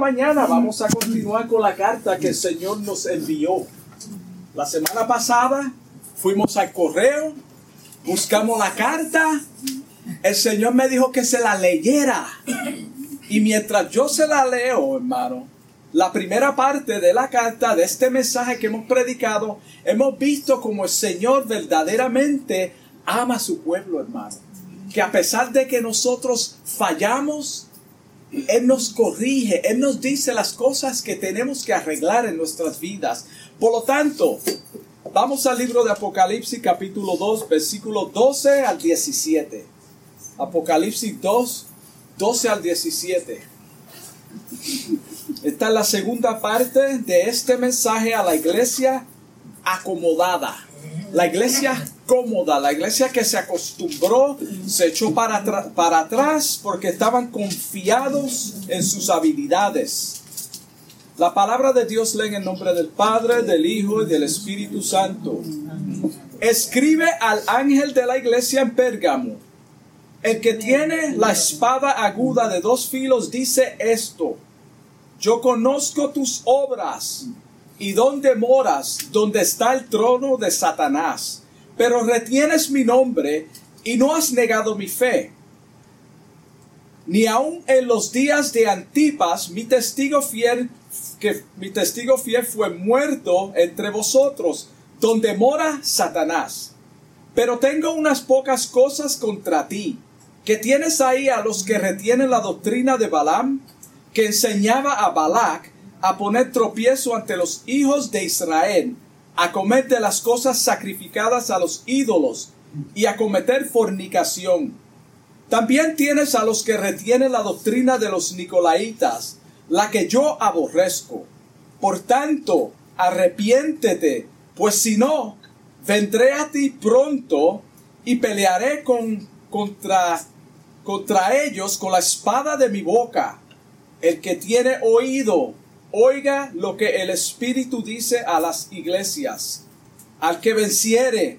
mañana vamos a continuar con la carta que el Señor nos envió. La semana pasada fuimos al correo, buscamos la carta, el Señor me dijo que se la leyera. Y mientras yo se la leo, hermano, la primera parte de la carta, de este mensaje que hemos predicado, hemos visto como el Señor verdaderamente ama a su pueblo, hermano. Que a pesar de que nosotros fallamos, él nos corrige, Él nos dice las cosas que tenemos que arreglar en nuestras vidas. Por lo tanto, vamos al libro de Apocalipsis capítulo 2, versículo 12 al 17. Apocalipsis 2, 12 al 17. Esta es la segunda parte de este mensaje a la iglesia acomodada. La iglesia cómoda, la iglesia que se acostumbró, se echó para, para atrás porque estaban confiados en sus habilidades. La palabra de Dios lee en el nombre del Padre, del Hijo y del Espíritu Santo. Escribe al ángel de la iglesia en Pérgamo. El que tiene la espada aguda de dos filos dice esto. Yo conozco tus obras y dónde moras, donde está el trono de Satanás pero retienes mi nombre y no has negado mi fe. Ni aun en los días de Antipas, mi testigo fiel, que mi testigo fiel fue muerto entre vosotros, donde mora Satanás. Pero tengo unas pocas cosas contra ti, que tienes ahí a los que retienen la doctrina de Balaam, que enseñaba a Balac a poner tropiezo ante los hijos de Israel, a comer de las cosas sacrificadas a los ídolos y a cometer fornicación. También tienes a los que retienen la doctrina de los nicolaitas, la que yo aborrezco. Por tanto, arrepiéntete, pues si no, vendré a ti pronto y pelearé con, contra, contra ellos con la espada de mi boca. El que tiene oído, Oiga lo que el Espíritu dice a las iglesias. Al que venciere,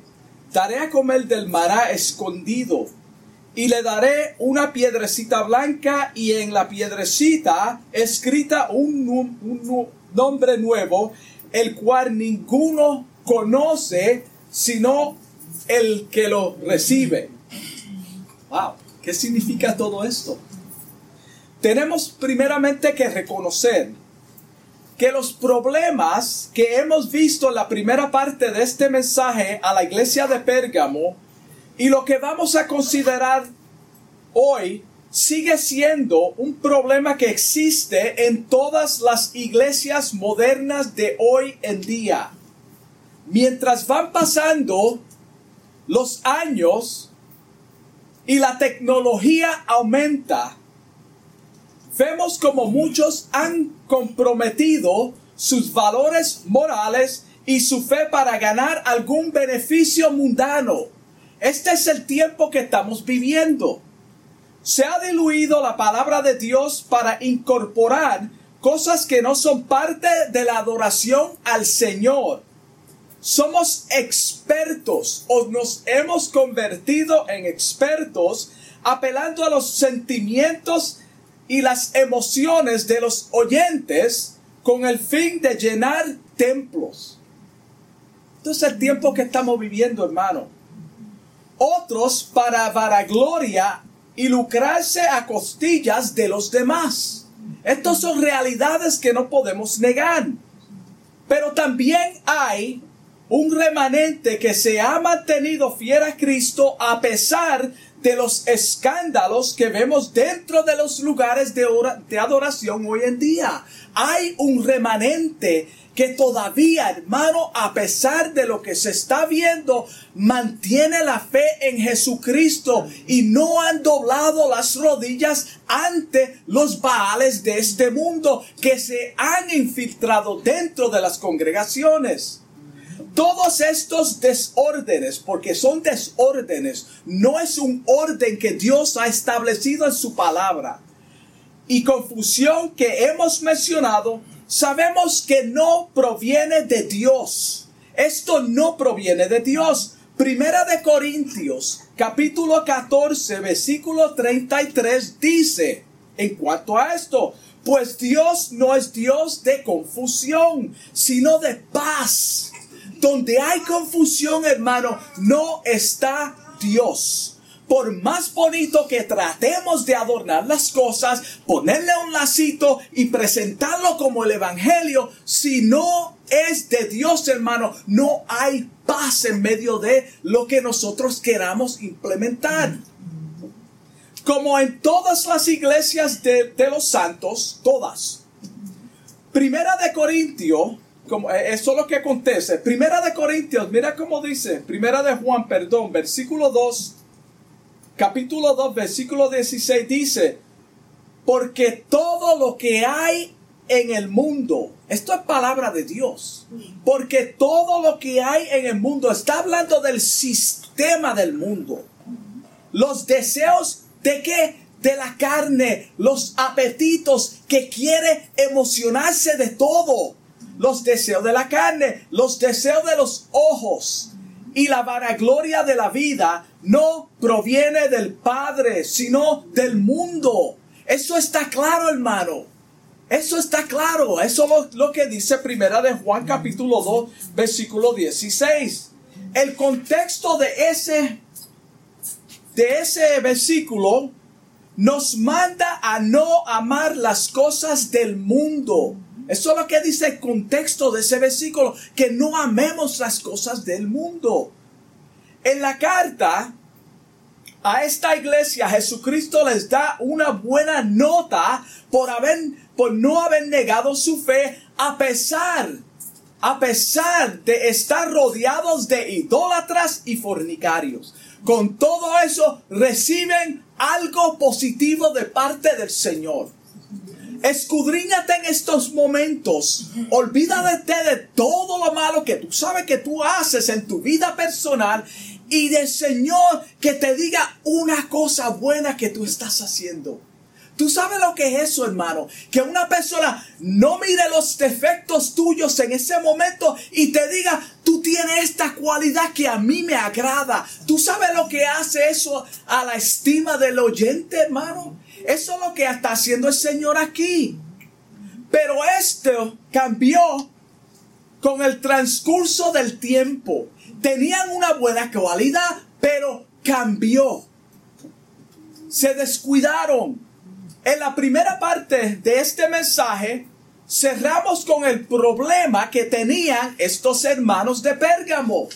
daré a comer del mará escondido, y le daré una piedrecita blanca y en la piedrecita escrita un, un nombre nuevo, el cual ninguno conoce sino el que lo recibe. Wow, ¿qué significa todo esto? Tenemos primeramente que reconocer que los problemas que hemos visto en la primera parte de este mensaje a la iglesia de Pérgamo y lo que vamos a considerar hoy sigue siendo un problema que existe en todas las iglesias modernas de hoy en día. Mientras van pasando los años y la tecnología aumenta, vemos como muchos han comprometido sus valores morales y su fe para ganar algún beneficio mundano. Este es el tiempo que estamos viviendo. Se ha diluido la palabra de Dios para incorporar cosas que no son parte de la adoración al Señor. Somos expertos o nos hemos convertido en expertos apelando a los sentimientos y las emociones de los oyentes con el fin de llenar templos. Entonces el tiempo que estamos viviendo, hermano. Otros para vanagloria y lucrarse a costillas de los demás. Estas son realidades que no podemos negar. Pero también hay un remanente que se ha mantenido fiel a Cristo a pesar de los escándalos que vemos dentro de los lugares de, de adoración hoy en día. Hay un remanente que todavía, hermano, a pesar de lo que se está viendo, mantiene la fe en Jesucristo y no han doblado las rodillas ante los baales de este mundo que se han infiltrado dentro de las congregaciones. Todos estos desórdenes, porque son desórdenes, no es un orden que Dios ha establecido en su palabra. Y confusión que hemos mencionado, sabemos que no proviene de Dios. Esto no proviene de Dios. Primera de Corintios, capítulo 14, versículo 33 dice, en cuanto a esto, Pues Dios no es Dios de confusión, sino de paz. Donde hay confusión, hermano, no está Dios por más bonito que tratemos de adornar las cosas, ponerle un lacito y presentarlo como el Evangelio, si no es de Dios, hermano, no hay paz en medio de lo que nosotros queramos implementar. Como en todas las iglesias de, los santos, todas. Primera de Corintio, como, eh, eso es lo que acontece. Primera de Corintios, mira cómo dice. Primera de Juan, perdón, versículo 2 capítulo 2, versículo 16 dice, porque todo lo que hay en el mundo, esto es palabra de Dios, porque todo lo que hay en el mundo está hablando del sistema del mundo. Los deseos de qué? De la carne, los apetitos que quiere emocionarse de todo. Los deseos de la carne, los deseos de los ojos, y la vanagloria de la vida no proviene del Padre, sino del mundo. Eso está claro, hermano. Eso está claro. Eso es lo, que dice Primera de Juan capítulo 2, versículo 16. El contexto de ese de ese versículo nos manda a no amar las cosas del mundo. Eso es lo que dice el contexto de ese versículo, que no amemos las cosas del mundo. En la carta a esta iglesia Jesucristo les da una buena nota por haber por no haber negado su fe a pesar a pesar de estar rodeados de idólatras y fornicarios. Con todo eso reciben algo positivo de parte del Señor. Escudriñate en estos momentos. Olvídate de todo lo malo que tú sabes que tú haces en tu vida personal y del Señor que te diga una cosa buena que tú estás haciendo. Tú sabes lo que es eso, hermano. Que una persona no mire los defectos tuyos en ese momento y te diga, tú tienes esta cualidad que a mí me agrada. Tú sabes lo que hace eso a la estima del oyente, hermano. Eso es lo que está haciendo el Señor aquí. Pero esto cambió con el transcurso del tiempo. Tenían una buena cualidad, pero cambió. Se descuidaron. En la primera parte de este mensaje, cerramos con el problema que tenían estos hermanos de Pérgamo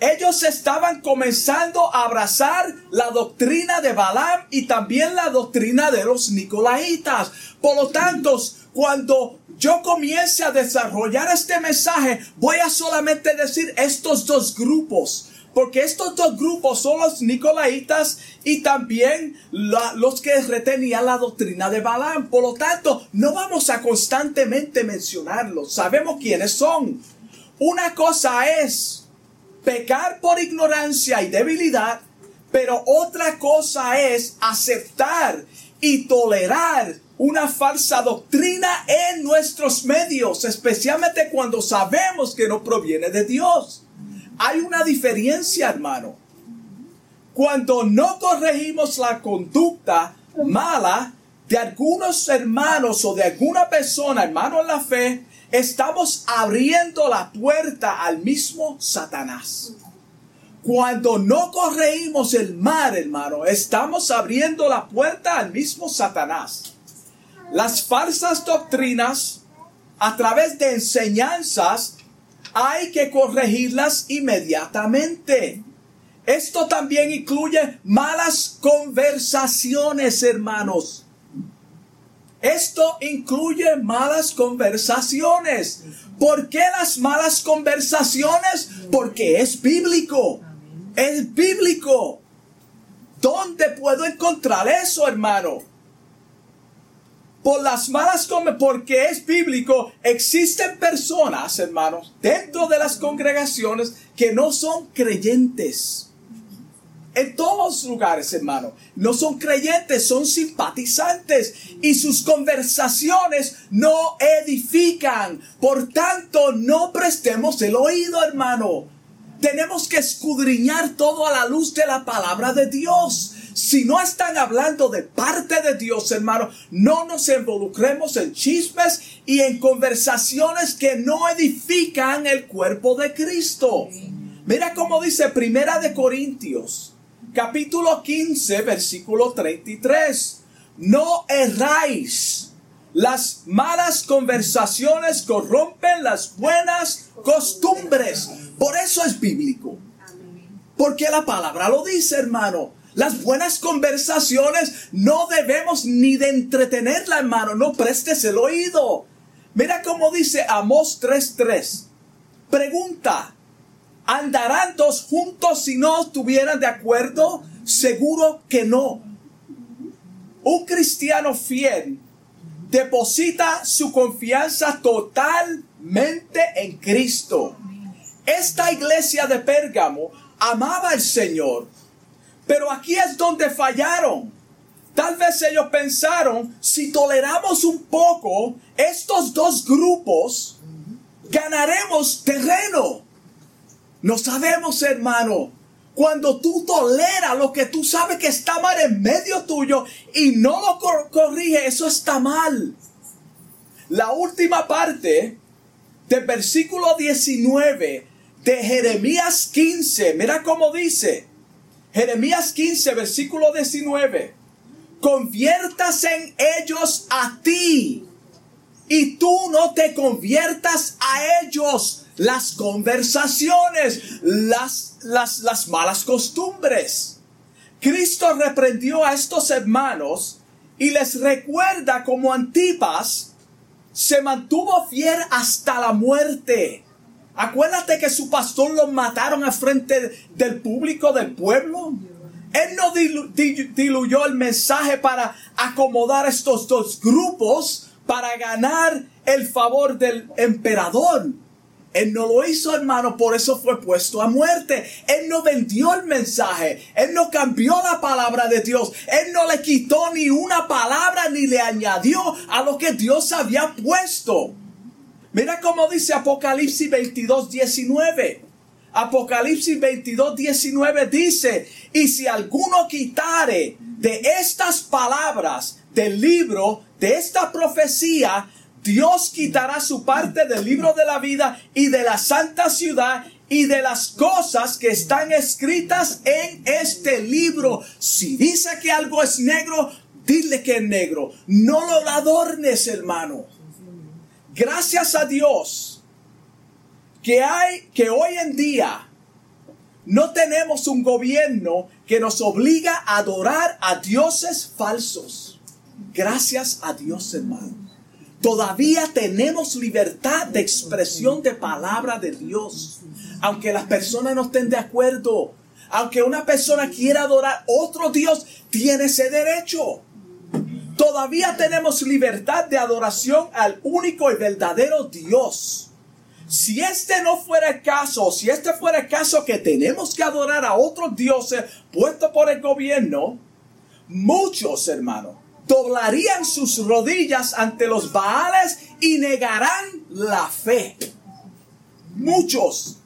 ellos estaban comenzando a abrazar la doctrina de Balaam y también la doctrina de los Nicolaitas. Por lo tanto, cuando yo comience a desarrollar este mensaje, voy a solamente decir estos dos grupos. Porque estos dos grupos son los Nicolaitas y también los que retenían la doctrina de Balaam. Por lo tanto, no vamos a constantemente mencionarlos. Sabemos quiénes son. Una cosa es pecar por ignorancia y debilidad, pero otra cosa es aceptar y tolerar una falsa doctrina en nuestros medios, especialmente cuando sabemos que no proviene de Dios. Hay una diferencia, hermano. Cuando no corregimos la conducta mala de algunos hermanos o de alguna persona, hermano en la fe, estamos abriendo la puerta al mismo Satanás. Cuando no corregimos el mal, hermano, estamos abriendo la puerta al mismo Satanás. Las falsas doctrinas, a través de enseñanzas, hay que corregirlas inmediatamente. Esto también incluye malas conversaciones, hermanos. Esto incluye malas conversaciones. ¿Por qué las malas conversaciones? Porque es bíblico. Es bíblico. ¿Dónde puedo encontrar eso, hermano? Por las malas porque es bíblico, existen personas, hermanos, dentro de las congregaciones que no son creyentes en todos lugares, hermano. No son creyentes, son simpatizantes y sus conversaciones no edifican. Por tanto, no prestemos el oído, hermano. Tenemos que escudriñar todo a la luz de la palabra de Dios. Si no están hablando de parte de Dios, hermano, no nos involucremos en chismes y en conversaciones que no edifican el cuerpo de Cristo. Mira cómo dice Primera de Corintios, capítulo 15, versículo 33. No erráis. Las malas conversaciones corrompen las buenas costumbres. Por eso es bíblico. Porque la palabra lo dice, hermano. Las buenas conversaciones no debemos ni de entretenerla, hermano. No prestes el oído. Mira cómo dice Amos 3.3. Pregunta. ¿Andarán dos juntos si no estuvieran de acuerdo? Seguro que no. Un cristiano fiel deposita su confianza totalmente en Cristo. Esta iglesia de Pérgamo amaba al Señor, pero aquí es donde fallaron. Tal vez ellos pensaron, si toleramos un poco estos dos grupos, ganaremos terreno. No sabemos, hermano. Cuando tú toleras lo que tú sabes que está mal en medio tuyo y no lo corrige, eso está mal. La última parte del versículo 19 de Jeremías 15, mira cómo dice. Jeremías 15, versículo 19. Conviertas en ellos a ti y tú no te conviertas a ellos las conversaciones, las, las, las malas costumbres. Cristo reprendió a estos hermanos y les recuerda como Antipas se mantuvo fiel hasta la muerte. Acuérdate que su pastor lo mataron al frente del público del pueblo. Él no diluyó el mensaje para acomodar estos dos grupos para ganar el favor del emperador. Él no lo hizo, hermano, por eso fue puesto a muerte. Él no vendió el mensaje. Él no cambió la palabra de Dios. Él no le quitó ni una palabra ni le añadió a lo que Dios había puesto. Mira cómo dice Apocalipsis 22, 19. Apocalipsis 22, 19 dice, y si alguno quitare de estas palabras del libro, de esta profecía, Dios quitará su parte del libro de la vida y de la santa ciudad y de las cosas que están escritas en este libro. Si dice que algo es negro, dile que es negro. No lo adornes, hermano. Gracias a Dios que hay que hoy en día no tenemos un gobierno que nos obliga a adorar a dioses falsos. Gracias a Dios, hermano. Todavía tenemos libertad de expresión de palabra de Dios. Aunque las personas no estén de acuerdo, aunque una persona quiera adorar otro Dios, tiene ese derecho. Todavía tenemos libertad de adoración al único y verdadero Dios. Si este no fuera el caso, si este fuera el caso que tenemos que adorar a otros dioses puestos por el gobierno, muchos hermanos doblarían sus rodillas ante los Baales y negarán la fe. Muchos.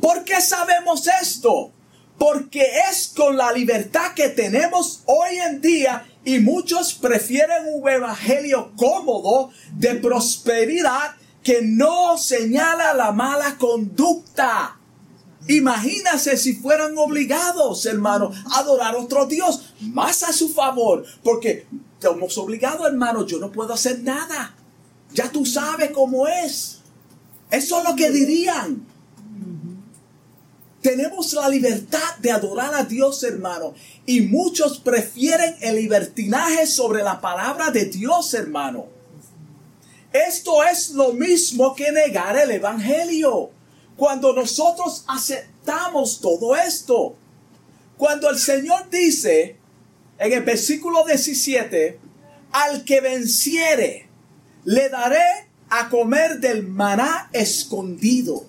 ¿Por qué sabemos esto? Porque es con la libertad que tenemos hoy en día y muchos prefieren un evangelio cómodo de prosperidad que no señala la mala conducta. Imagínase si fueran obligados, hermano, a adorar a otro Dios más a su favor, porque estamos obligados, hermano, yo no puedo hacer nada. Ya tú sabes cómo es. Eso es lo que dirían. Tenemos la libertad de adorar a Dios, hermano. Y muchos prefieren el libertinaje sobre la palabra de Dios, hermano. Esto es lo mismo que negar el Evangelio. Cuando nosotros aceptamos todo esto. Cuando el Señor dice en el versículo 17, al que venciere, le daré a comer del maná escondido.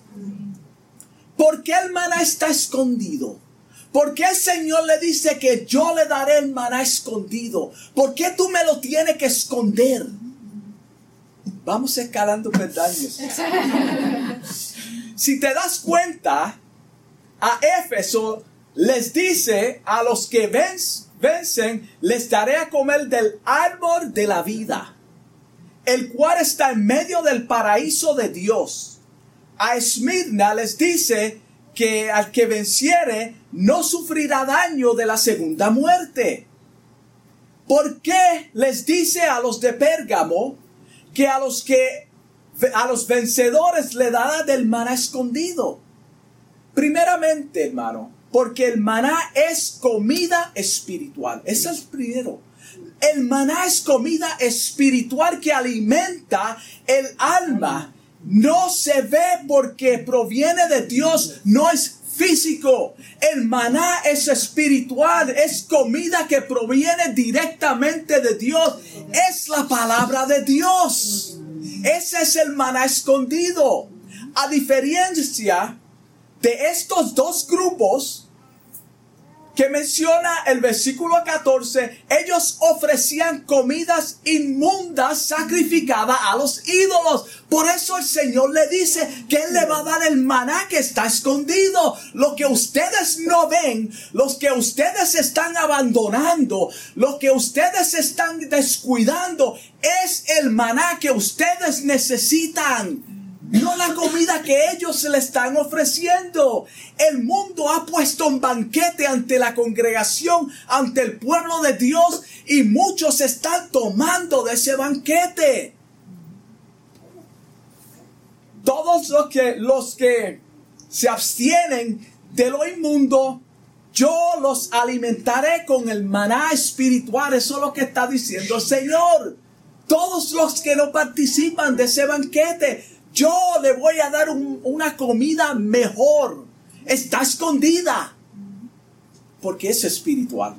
¿Por qué el maná está escondido? ¿Por qué el Señor le dice que yo le daré el maná escondido? ¿Por qué tú me lo tienes que esconder? Vamos escalando peldaños. si te das cuenta, a Éfeso les dice a los que vencen, les daré a comer del árbol de la vida, el cual está en medio del paraíso de Dios. A Esmirna les dice que al que venciere no sufrirá daño de la segunda muerte. ¿Por qué les dice a los de Pérgamo que a los que a los vencedores le dará del maná escondido? Primeramente, hermano, porque el maná es comida espiritual. Eso es primero. El maná es comida espiritual que alimenta el alma. No se ve porque proviene de Dios, no es físico. El maná es espiritual, es comida que proviene directamente de Dios. Es la palabra de Dios. Ese es el maná escondido. A diferencia de estos dos grupos que menciona el versículo 14, ellos ofrecían comidas inmundas sacrificadas a los ídolos. Por eso el Señor le dice que Él le va a dar el maná que está escondido. Lo que ustedes no ven, los que ustedes están abandonando, lo que ustedes están descuidando, es el maná que ustedes necesitan no la comida que ellos se le están ofreciendo. El mundo ha puesto un banquete ante la congregación, ante el pueblo de Dios, y muchos están tomando de ese banquete. Todos los que, los que se abstienen de lo inmundo, yo los alimentaré con el maná espiritual. Eso es lo que está diciendo el Señor. Todos los que no participan de ese banquete, yo le voy a dar una comida mejor. Está escondida. Porque es espiritual.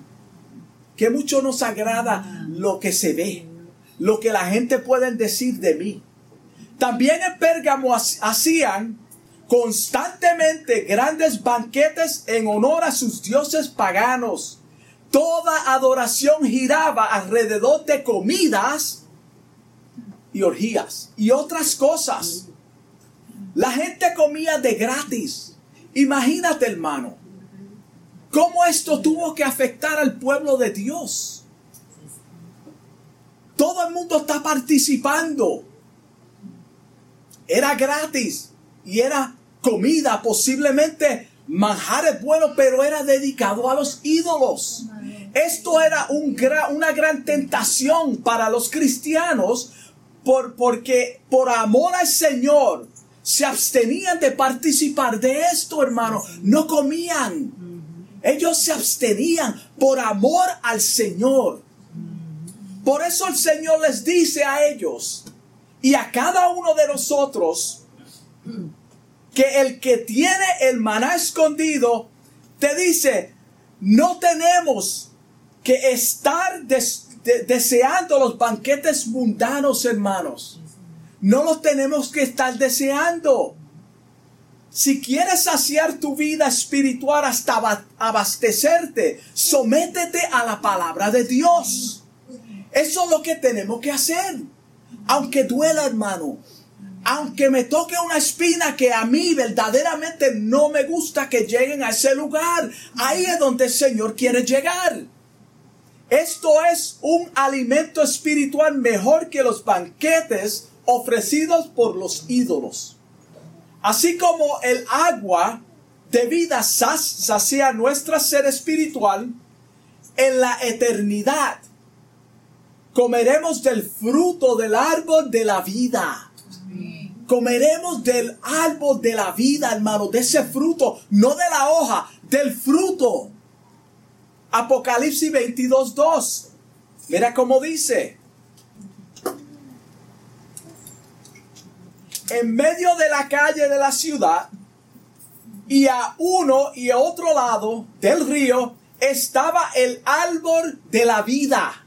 Que mucho nos agrada lo que se ve. Lo que la gente puede decir de mí. También en Pérgamo hacían constantemente grandes banquetes en honor a sus dioses paganos. Toda adoración giraba alrededor de comidas y orgías y otras cosas. La gente comía de gratis. Imagínate, hermano, cómo esto tuvo que afectar al pueblo de Dios. Todo el mundo está participando. Era gratis y era comida, posiblemente manjares buenos, pero era dedicado a los ídolos. Esto era un una gran tentación para los cristianos por, porque por amor al Señor se abstenían de participar de esto, hermano. No comían. Ellos se abstenían por amor al Señor. Por eso el Señor les dice a ellos y a cada uno de nosotros que el que tiene el maná escondido te dice, no tenemos que estar deseando los banquetes mundanos, hermanos. No los tenemos que estar deseando. Si quieres saciar tu vida espiritual hasta abastecerte, sométete a la palabra de Dios. Eso es lo que tenemos que hacer. Aunque duela, hermano. Aunque me toque una espina que a mí verdaderamente no me gusta que lleguen a ese lugar. Ahí es donde el Señor quiere llegar. Esto es un alimento espiritual mejor que los banquetes ofrecidos por los ídolos. Así como el agua de vida sacia nuestra ser espiritual, en la eternidad comeremos del fruto del árbol de la vida. Comeremos del árbol de la vida, hermano, de ese fruto, no de la hoja, del fruto. Apocalipsis 22, 2. Mira cómo dice. En medio de la calle de la ciudad y a uno y a otro lado del río estaba el árbol de la vida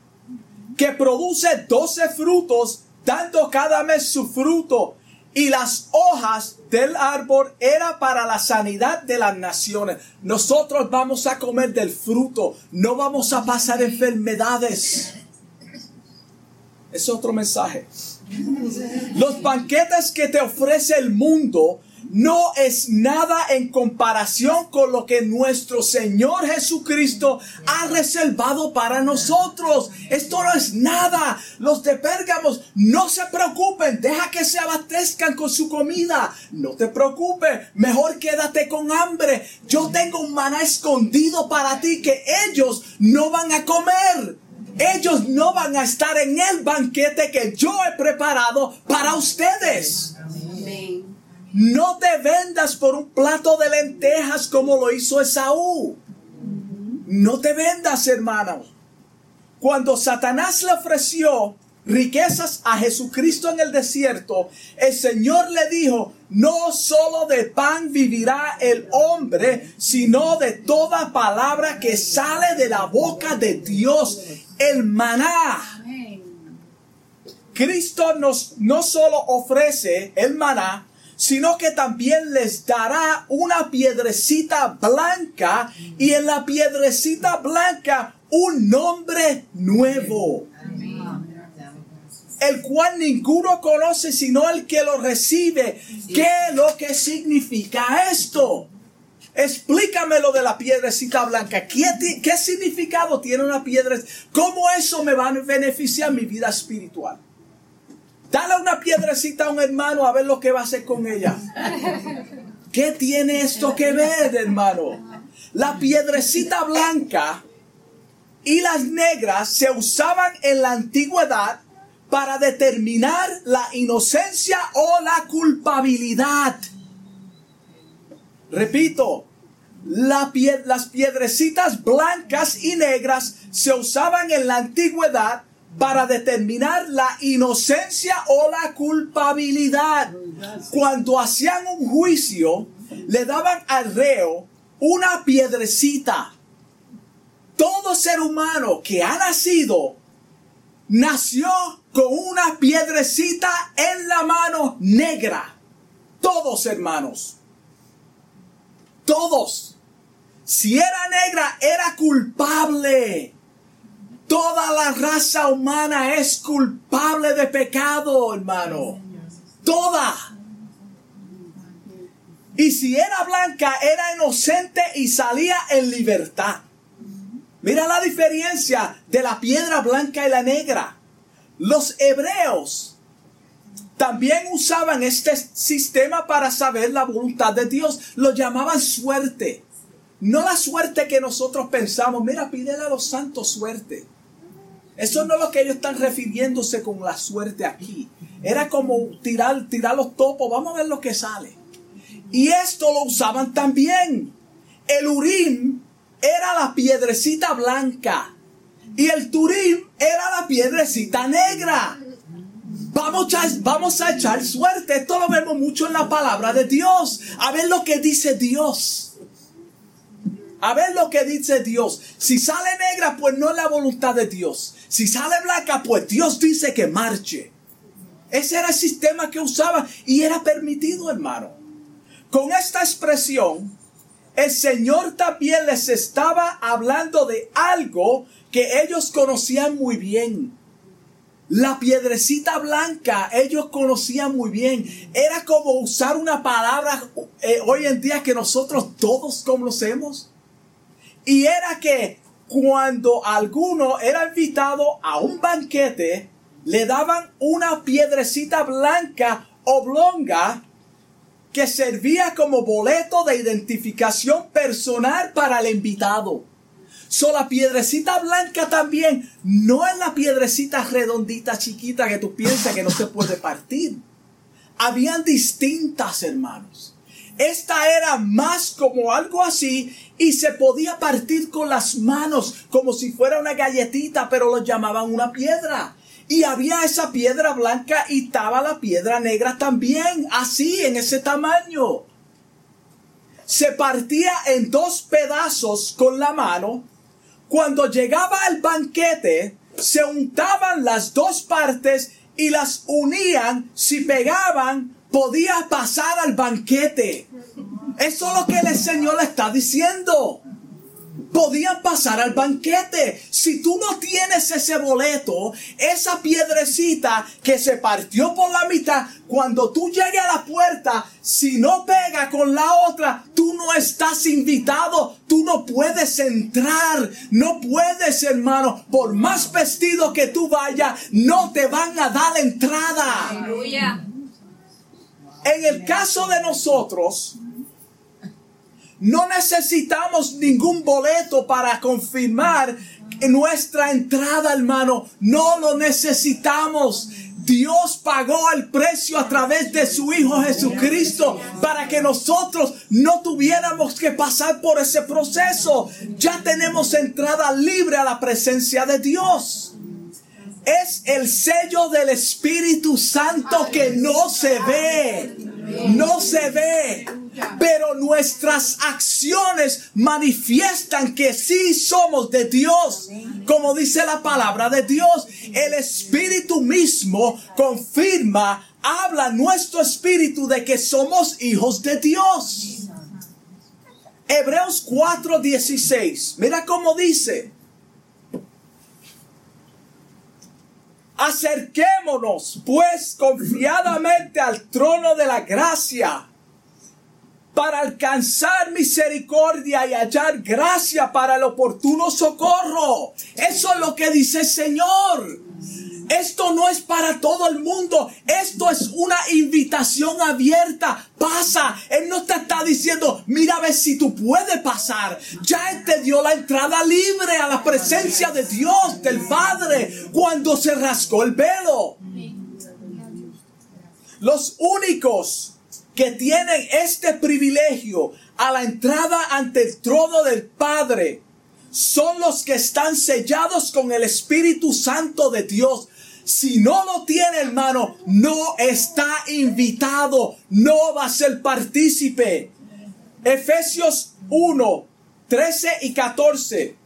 que produce doce frutos, dando cada mes su fruto y las hojas del árbol era para la sanidad de las naciones. Nosotros vamos a comer del fruto, no vamos a pasar enfermedades. Es otro mensaje. Los banquetes que te ofrece el mundo no es nada en comparación con lo que nuestro Señor Jesucristo ha reservado para nosotros. Esto no es nada. Los de Pérgamos, no se preocupen, deja que se abastezcan con su comida. No te preocupes, mejor quédate con hambre. Yo tengo un maná escondido para ti que ellos no van a comer. Ellos no van a estar en el banquete que yo he preparado para ustedes. No te vendas por un plato de lentejas como lo hizo Esaú. No te vendas, hermanos. Cuando Satanás le ofreció riquezas a Jesucristo en el desierto, el Señor le dijo, no solo de pan vivirá el hombre, sino de toda palabra que sale de la boca de Dios, el maná. Cristo nos no solo ofrece el maná, sino que también les dará una piedrecita blanca y en la piedrecita blanca un nombre nuevo, el cual ninguno conoce sino el que lo recibe. ¿Qué es lo que significa esto? Explícame lo de la piedrecita blanca. ¿Qué, ¿Qué significado tiene una piedra? ¿Cómo eso me va a beneficiar mi vida espiritual? Dale una piedrecita a un hermano a ver lo que va a hacer con ella. ¿Qué tiene esto que ver, hermano? La piedrecita blanca y las negras se usaban en la antigüedad para determinar la inocencia o la culpabilidad. Repito, las piedrecitas blancas y negras se usaban en la antigüedad para determinar la inocencia o la culpabilidad. Cuando hacían un juicio, le daban al reo una piedrecita. Todo ser humano que ha nacido nació con una piedrecita en la mano negra. Todos hermanos. Todos. Si era negra, era culpable. Toda la raza humana es culpable de pecado, hermano. Toda. Y si era blanca, era inocente y salía en libertad. Mira la diferencia de la piedra blanca y la negra. Los hebreos también usaban este sistema para saber la voluntad de Dios. Lo llamaban suerte. No la suerte que nosotros pensamos. Mira, pídele a los santos suerte. Eso no es lo que ellos están refiriéndose con la suerte aquí. Era como tirar, tirar los topos. Vamos a ver lo que sale. Y esto lo usaban también. El urim era la piedrecita blanca. Y el turim era la piedrecita negra. Vamos a, vamos a echar suerte. Esto lo vemos mucho en la palabra de Dios. A ver lo que dice Dios. A ver lo que dice Dios. Si sale negra, pues no es la voluntad de Dios. Si sale blanca, pues Dios dice que marche. Ese era el sistema que usaba y era permitido, hermano. Con esta expresión, el Señor también les estaba hablando de algo que ellos conocían muy bien. La piedrecita blanca, ellos conocían muy bien. Era como usar una palabra eh, hoy en día que nosotros todos conocemos. Y era que cuando alguno era invitado a un banquete, le daban una piedrecita blanca oblonga que servía como boleto de identificación personal para el invitado. So, la piedrecita blanca también no es la piedrecita redondita chiquita que tú piensas que no se puede partir. Habían distintas, hermanos. Esta era más como algo así y se podía partir con las manos como si fuera una galletita, pero lo llamaban una piedra. Y había esa piedra blanca y estaba la piedra negra también, así, en ese tamaño. Se partía en dos pedazos con la mano. Cuando llegaba al banquete, se untaban las dos partes y las unían si pegaban podía pasar al banquete. Eso es lo que el Señor le está diciendo. podían pasar al banquete. Si tú no tienes ese boleto, esa piedrecita que se partió por la mitad, cuando tú llegues a la puerta, si no pega con la otra, tú no estás invitado, tú no puedes entrar, no puedes hermano, por más vestido que tú vayas, no te van a dar entrada. Aleluya. En el caso de nosotros, no necesitamos ningún boleto para confirmar nuestra entrada, hermano. No lo necesitamos. Dios pagó el precio a través de su Hijo Jesucristo para que nosotros no tuviéramos que pasar por ese proceso. Ya tenemos entrada libre a la presencia de Dios. Es el sello del Espíritu Santo que no se ve. No se ve pero nuestras acciones manifiestan que sí somos de Dios. Como dice la palabra de Dios, el Espíritu mismo confirma, habla nuestro espíritu de que somos hijos de Dios. Hebreos 4:16, mira cómo dice. Acerquémonos pues confiadamente al trono de la gracia para alcanzar misericordia y hallar gracia para el oportuno socorro. Eso es lo que dice el Señor. Esto no es para todo el mundo. Esto es una invitación abierta. Pasa. Él no te está diciendo, mira a ver si tú puedes pasar. Ya Él te dio la entrada libre a la presencia de Dios, del Padre, cuando se rascó el velo. Los únicos que tienen este privilegio a la entrada ante el trono del Padre son los que están sellados con el Espíritu Santo de Dios. Si no lo tiene, hermano, no está invitado, no va a ser partícipe. Efesios 1, 13 y 14.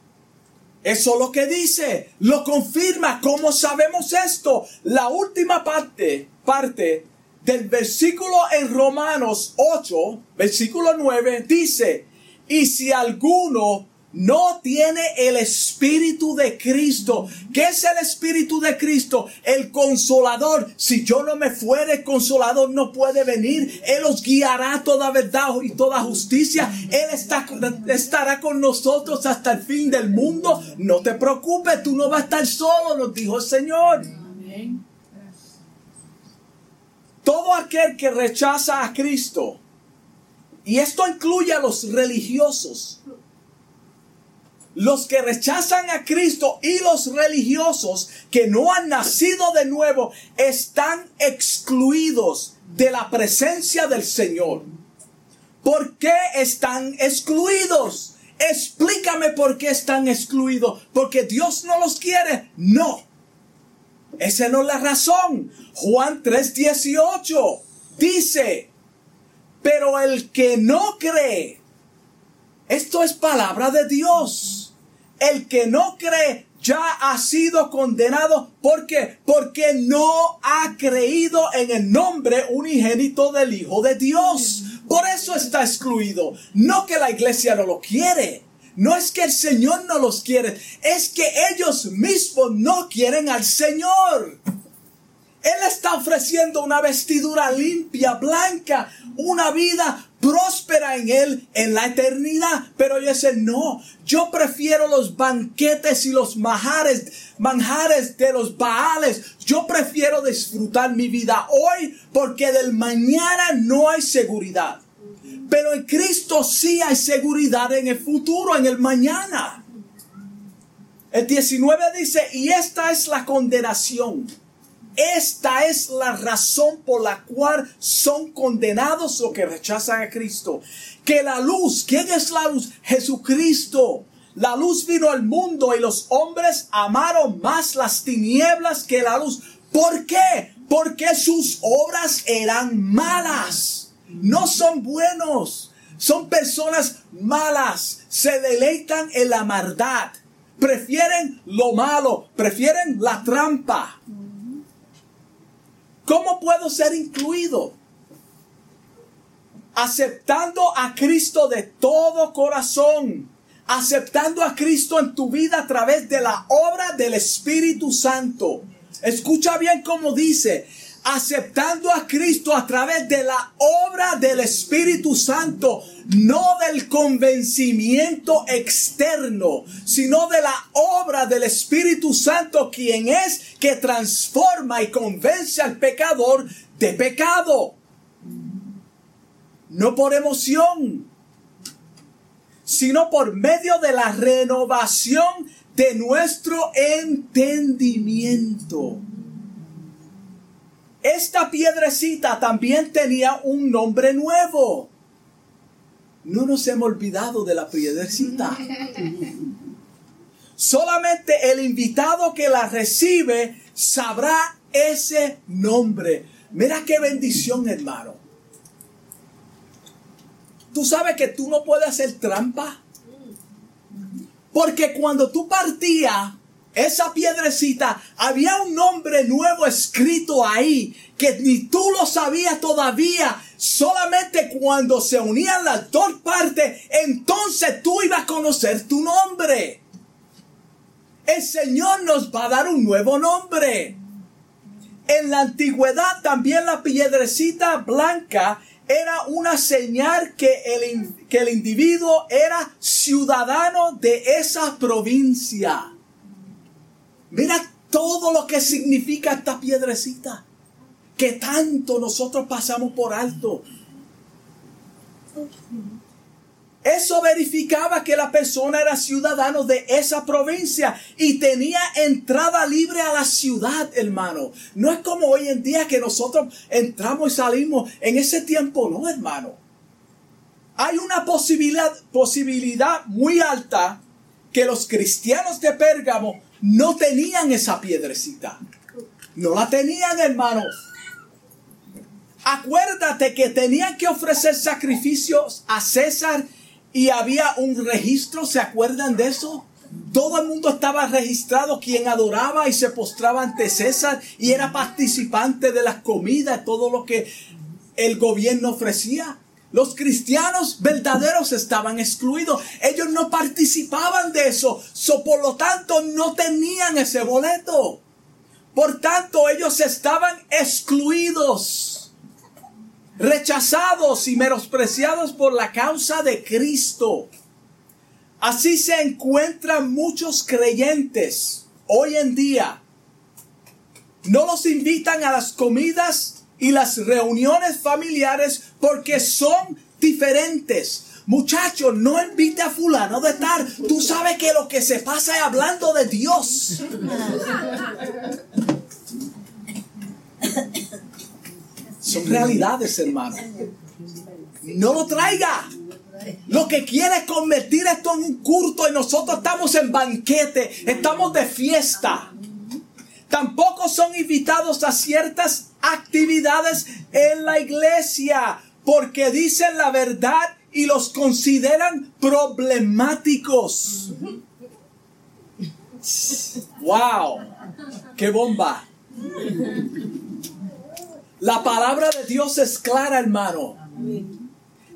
Eso es lo que dice, lo confirma. ¿Cómo sabemos esto? La última parte, parte del versículo en Romanos 8, versículo 9, dice, y si alguno no tiene el Espíritu de Cristo. ¿Qué es el Espíritu de Cristo? El consolador. Si yo no me fuere, el consolador no puede venir. Él os guiará toda verdad y toda justicia. Él está, estará con nosotros hasta el fin del mundo. No te preocupes, tú no vas a estar solo, nos dijo el Señor. Amén. Todo aquel que rechaza a Cristo, y esto incluye a los religiosos, los que rechazan a Cristo y los religiosos que no han nacido de nuevo están excluidos de la presencia del Señor. ¿Por qué están excluidos? Explícame por qué están excluidos. ¿Porque Dios no los quiere? No. Esa no es la razón. Juan 3:18 dice, pero el que no cree, esto es palabra de Dios. El que no cree ya ha sido condenado. ¿Por qué? Porque no ha creído en el nombre unigénito del Hijo de Dios. Por eso está excluido. No que la iglesia no lo quiere. No es que el Señor no los quiere, es que ellos mismos no quieren al Señor. Él está ofreciendo una vestidura limpia, blanca, una vida próspera en Él en la eternidad. Pero ellos dicen, no, yo prefiero los banquetes y los manjares, manjares de los baales. Yo prefiero disfrutar mi vida hoy porque del mañana no hay seguridad. Pero en Cristo sí hay seguridad en el futuro, en el mañana. El 19 dice, y esta es la condenación. Esta es la razón por la cual son condenados los que rechazan a Cristo. Que la luz, ¿quién es la luz? Jesucristo. La luz vino al mundo y los hombres amaron más las tinieblas que la luz. ¿Por qué? Porque sus obras eran malas no son buenos, son personas malas, se deleitan en la maldad, prefieren lo malo, prefieren la trampa. ¿Cómo puedo ser incluido? Aceptando a Cristo de todo corazón, aceptando a Cristo en tu vida a través de la obra del Espíritu Santo. Escucha bien cómo dice, aceptando a Cristo a través de la obra del Espíritu Santo, no del convencimiento externo, sino de la obra del Espíritu Santo, quien es que transforma y convence al pecador de pecado. No por emoción, sino por medio de la renovación de nuestro entendimiento. Esta piedrecita también tenía un nombre nuevo. No nos hemos olvidado de la piedrecita. Solamente el invitado que la recibe sabrá ese nombre. Mira qué bendición, hermano. Tú sabes que tú no puedes hacer trampa. Porque cuando tú partías, esa piedrecita, había un nombre nuevo escrito ahí que ni tú lo sabías todavía. Solamente cuando se unían las dos partes, entonces tú ibas a conocer tu nombre. El Señor nos va a dar un nuevo nombre. En la antigüedad también la piedrecita blanca era una señal que el, que el individuo era ciudadano de esa provincia. Mira todo lo que significa esta piedrecita. Que tanto nosotros pasamos por alto. Eso verificaba que la persona era ciudadano de esa provincia y tenía entrada libre a la ciudad, hermano. No es como hoy en día que nosotros entramos y salimos. En ese tiempo no, hermano. Hay una posibilidad, posibilidad muy alta que los cristianos de Pérgamo no tenían esa piedrecita. No la tenían, hermano. Acuérdate que tenían que ofrecer sacrificios a César y había un registro, ¿se acuerdan de eso? Todo el mundo estaba registrado, quien adoraba y se postraba ante César y era participante de las comidas, todo lo que el gobierno ofrecía. Los cristianos verdaderos estaban excluidos. Ellos no participaban de eso. So, por lo tanto, no tenían ese boleto. Por tanto, ellos estaban excluidos, rechazados y menospreciados por la causa de Cristo. Así se encuentran muchos creyentes hoy en día. No los invitan a las comidas y las reuniones familiares porque son diferentes. Muchachos, no invite a fulano de estar. Tú sabes que lo que se pasa es hablando de Dios. Son realidades, hermano. No lo traiga. Lo que quiere es convertir esto en un culto y nosotros estamos en banquete, estamos de fiesta. Tampoco son invitados a ciertas actividades en la iglesia porque dicen la verdad y los consideran problemáticos. ¡Wow! ¡Qué bomba! La palabra de Dios es clara, hermano.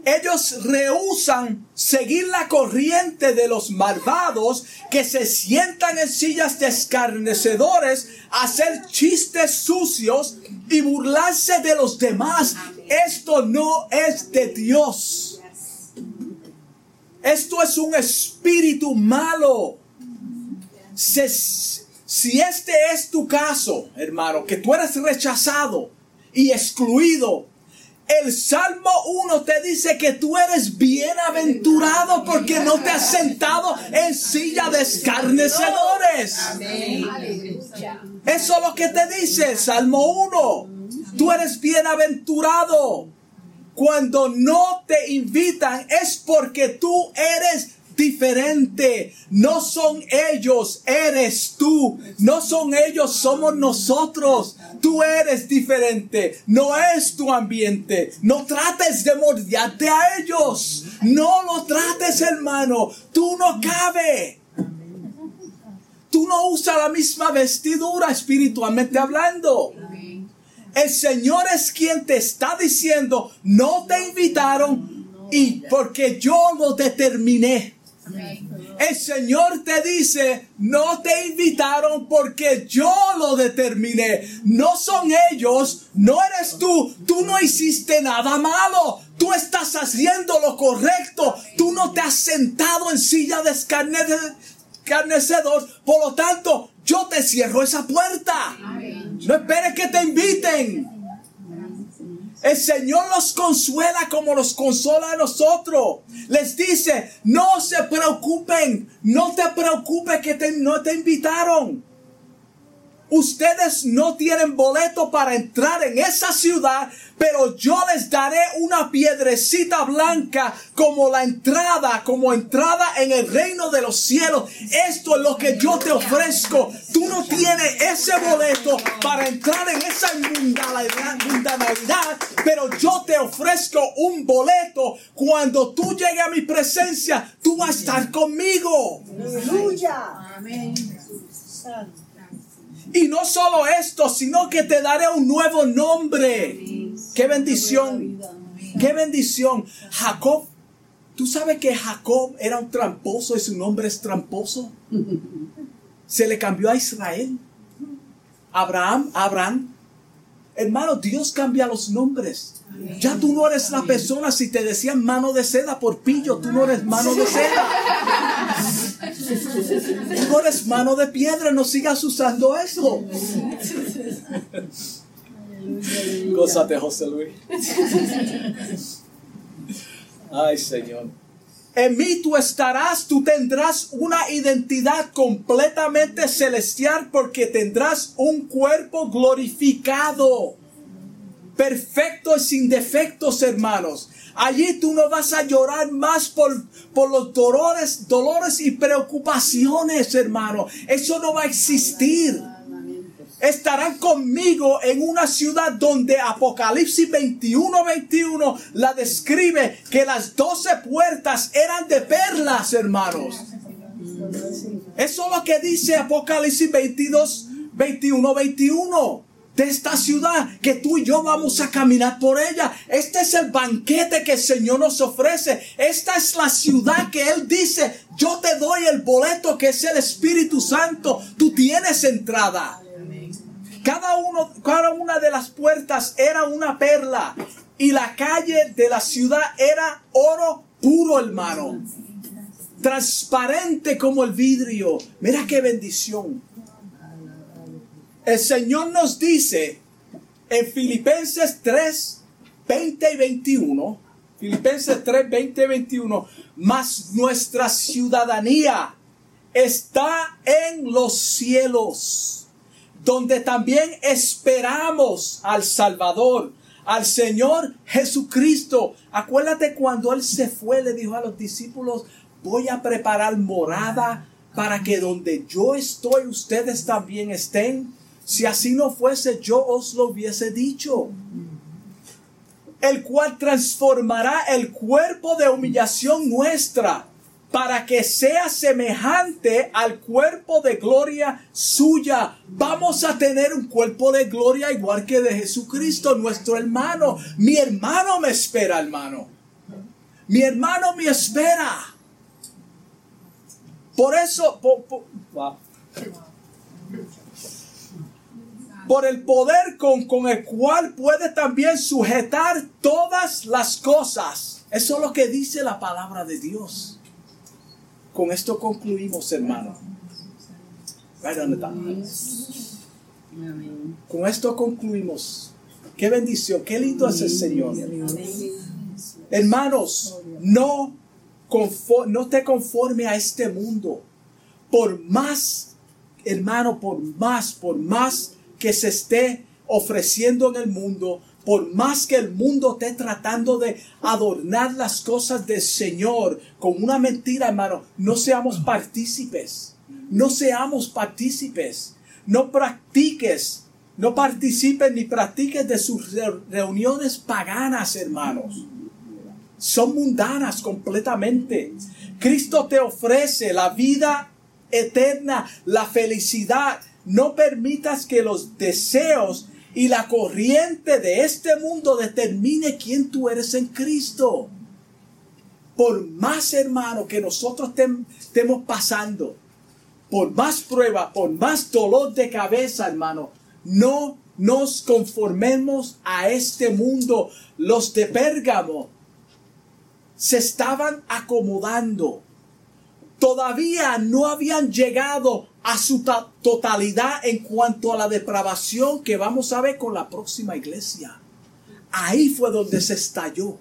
Ellos rehusan seguir la corriente de los malvados que se sientan en sillas de escarnecedores, hacer chistes sucios y burlarse de los demás. Esto no es de Dios. Esto es un espíritu malo. Si, este es tu caso, hermano, que tú eres rechazado y excluido, el Salmo 1 te dice que tú eres bienaventurado porque no te has sentado en silla de escarnecedores. Eso es lo que te dice el Salmo 1. Tú eres bienaventurado. Cuando no te invitan es porque tú eres diferente. No son ellos, eres tú. No son ellos, somos nosotros. Tú eres diferente. No es tu ambiente. No trates de mordiarte a ellos. No lo trates, hermano. Tú no cabe. Tú no usas la misma vestidura espiritualmente hablando. El Señor es quien te está diciendo, no te invitaron y porque yo lo determiné. El Señor te dice, no te invitaron porque yo lo determiné. No son ellos, no eres tú. Tú no hiciste nada malo. Tú estás haciendo lo correcto. Tú no te has sentado en silla de escarnecedor. Por lo tanto, yo te cierro esa puerta. No esperes que te inviten. El Señor los consuela como los consola a nosotros. Les dice, no se preocupen, no te preocupes que no te invitaron. Ustedes no tienen boleto para entrar en esa ciudad, pero yo les daré una piedrecita blanca como la entrada, como entrada en el reino de los cielos. Esto es lo que yo te ofrezco. Tú no tienes ese boleto para entrar en esa mundanalidad, pero yo te ofrezco un boleto. Cuando tú llegues a mi presencia, tú vas a estar conmigo. Aleluya. Amén. Y no solo esto, sino que te daré un nuevo nombre. Qué bendición. Qué bendición. Jacob, ¿tú sabes que Jacob era un tramposo y su nombre es tramposo? Se le cambió a Israel. Abraham, Abraham. Hermano, Dios cambia los nombres. Ya tú no eres la persona si te decían mano de seda por pillo, tú no eres mano de seda. Tú eres mano de piedra, no sigas usando eso. Gózate, José Luis. Ay, Señor. En mí tú estarás, tú tendrás una identidad completamente celestial porque tendrás un cuerpo glorificado. Perfecto y sin defectos, hermanos. Allí tú no vas a llorar más por, por los dolores, dolores y preocupaciones, hermano. Eso no va a existir. Estarán conmigo en una ciudad donde Apocalipsis 21, 21 la describe que las doce puertas eran de perlas, hermanos. Eso es lo que dice Apocalipsis 22, 21, 21 de esta ciudad que tú y yo vamos a caminar por ella. Este es el banquete que el Señor nos ofrece. Esta es la ciudad que Él dice, yo te doy el boleto que es el Espíritu Santo. Tú tienes entrada. Cada, uno, cada una de las puertas era una perla y la calle de la ciudad era oro puro, hermano. Transparente como el vidrio. Mira qué bendición. El Señor nos dice en Filipenses 3, 20 y 21, Filipenses 3, 20 y 21, mas nuestra ciudadanía está en los cielos, donde también esperamos al Salvador, al Señor Jesucristo. Acuérdate cuando Él se fue, le dijo a los discípulos, voy a preparar morada para que donde yo estoy, ustedes también estén. Si así no fuese, yo os lo hubiese dicho. El cual transformará el cuerpo de humillación nuestra para que sea semejante al cuerpo de gloria suya. Vamos a tener un cuerpo de gloria igual que de Jesucristo, nuestro hermano. Mi hermano me espera, hermano. Mi hermano me espera. Por eso, por el poder con, con el cual puede también sujetar todas las cosas. Eso es lo que dice la palabra de Dios. Con esto concluimos, hermano. Con esto concluimos. Qué bendición, qué lindo es el Señor. Hermanos, no, no te conforme a este mundo. Por más, hermano, por más, por más que se esté ofreciendo en el mundo, por más que el mundo esté tratando de adornar las cosas del Señor con una mentira, hermano, no seamos partícipes. No seamos partícipes. No practiques, no participes ni practiques de sus reuniones paganas, hermanos. Son mundanas completamente. Cristo te ofrece la vida eterna, la felicidad, no permitas que los deseos y la corriente de este mundo determine quién tú eres en Cristo. por más hermano que nosotros estemos pasando, por más prueba, por más dolor de cabeza, hermano, no nos conformemos a este mundo. Los de Pérgamo se estaban acomodando. Todavía no habían llegado a su totalidad en cuanto a la depravación que vamos a ver con la próxima iglesia. Ahí fue donde se estalló.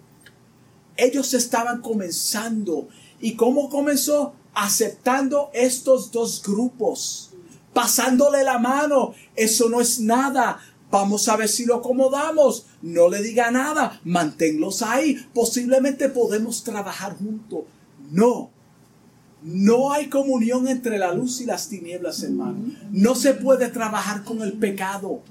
Ellos estaban comenzando. ¿Y cómo comenzó? Aceptando estos dos grupos, pasándole la mano. Eso no es nada. Vamos a ver si lo acomodamos. No le diga nada. Manténlos ahí. Posiblemente podemos trabajar juntos. No, no hay comunión entre la luz y las tinieblas, hermano. No se puede trabajar con el pecado.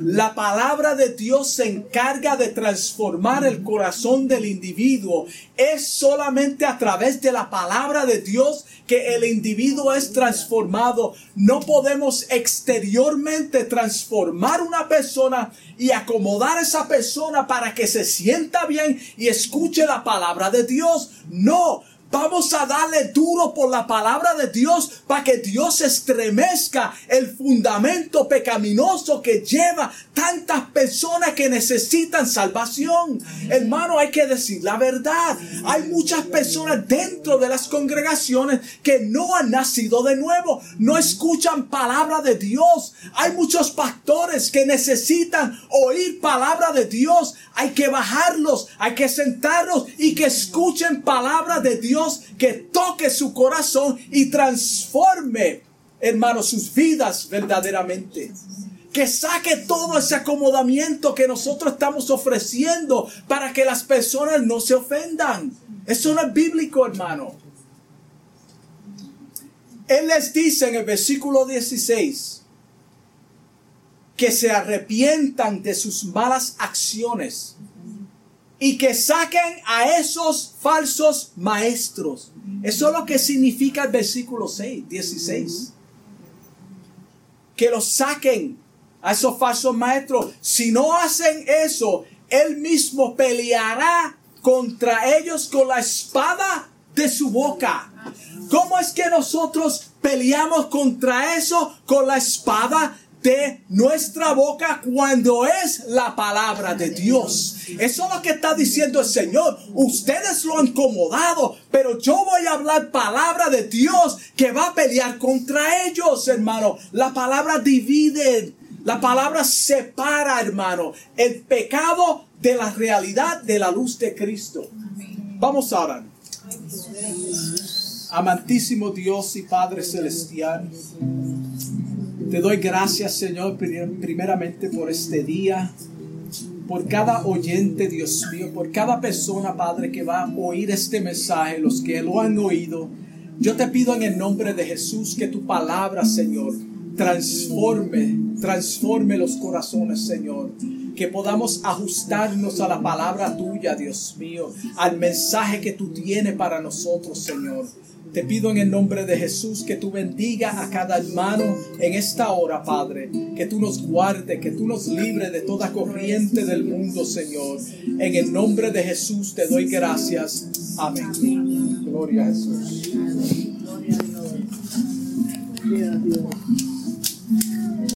La palabra de Dios se encarga de transformar el corazón del individuo. Es solamente a través de la palabra de Dios que el individuo es transformado. No podemos exteriormente transformar una persona y acomodar a esa persona para que se sienta bien y escuche la palabra de Dios. No, Vamos a darle duro por la palabra de Dios para que Dios estremezca el fundamento pecaminoso que lleva tantas personas que necesitan salvación. Hermano, hay que decir la verdad. Hay muchas personas dentro de las congregaciones que no han nacido de nuevo, no escuchan palabra de Dios. Hay muchos pastores que necesitan oír palabra de Dios. Hay que bajarlos, hay que sentarlos y que escuchen palabra de Dios que toque su corazón y transforme, hermanos, sus vidas verdaderamente. Que saque todo ese acomodamiento que nosotros estamos ofreciendo para que las personas no se ofendan. Eso no es bíblico, hermano. Él les dice en el versículo 16 que se arrepientan de sus malas acciones y que saquen a esos falsos maestros. Eso es lo que significa el versículo 6, 16. Que los saquen a esos falsos maestros. Si no hacen eso, él mismo peleará contra ellos con la espada de su boca. ¿Cómo es que nosotros peleamos contra eso con la espada de nuestra boca cuando es la palabra de Dios. Eso es lo que está diciendo el Señor. Ustedes lo han acomodado, pero yo voy a hablar palabra de Dios que va a pelear contra ellos, hermano. La palabra divide, la palabra separa, hermano, el pecado de la realidad de la luz de Cristo. Vamos a orar. Amantísimo Dios y Padre Celestial. Te doy gracias, Señor, primeramente por este día, por cada oyente, Dios mío, por cada persona, Padre, que va a oír este mensaje, los que lo han oído. Yo te pido en el nombre de Jesús que tu palabra, Señor, transforme, transforme los corazones, Señor. Que podamos ajustarnos a la palabra tuya, Dios mío, al mensaje que tú tienes para nosotros, Señor. Te pido en el nombre de Jesús que tú bendiga a cada hermano en esta hora, Padre. Que tú nos guarde, que tú nos libre de toda corriente del mundo, Señor. En el nombre de Jesús te doy gracias. Amén. Gloria a Jesús. Gloria a Dios.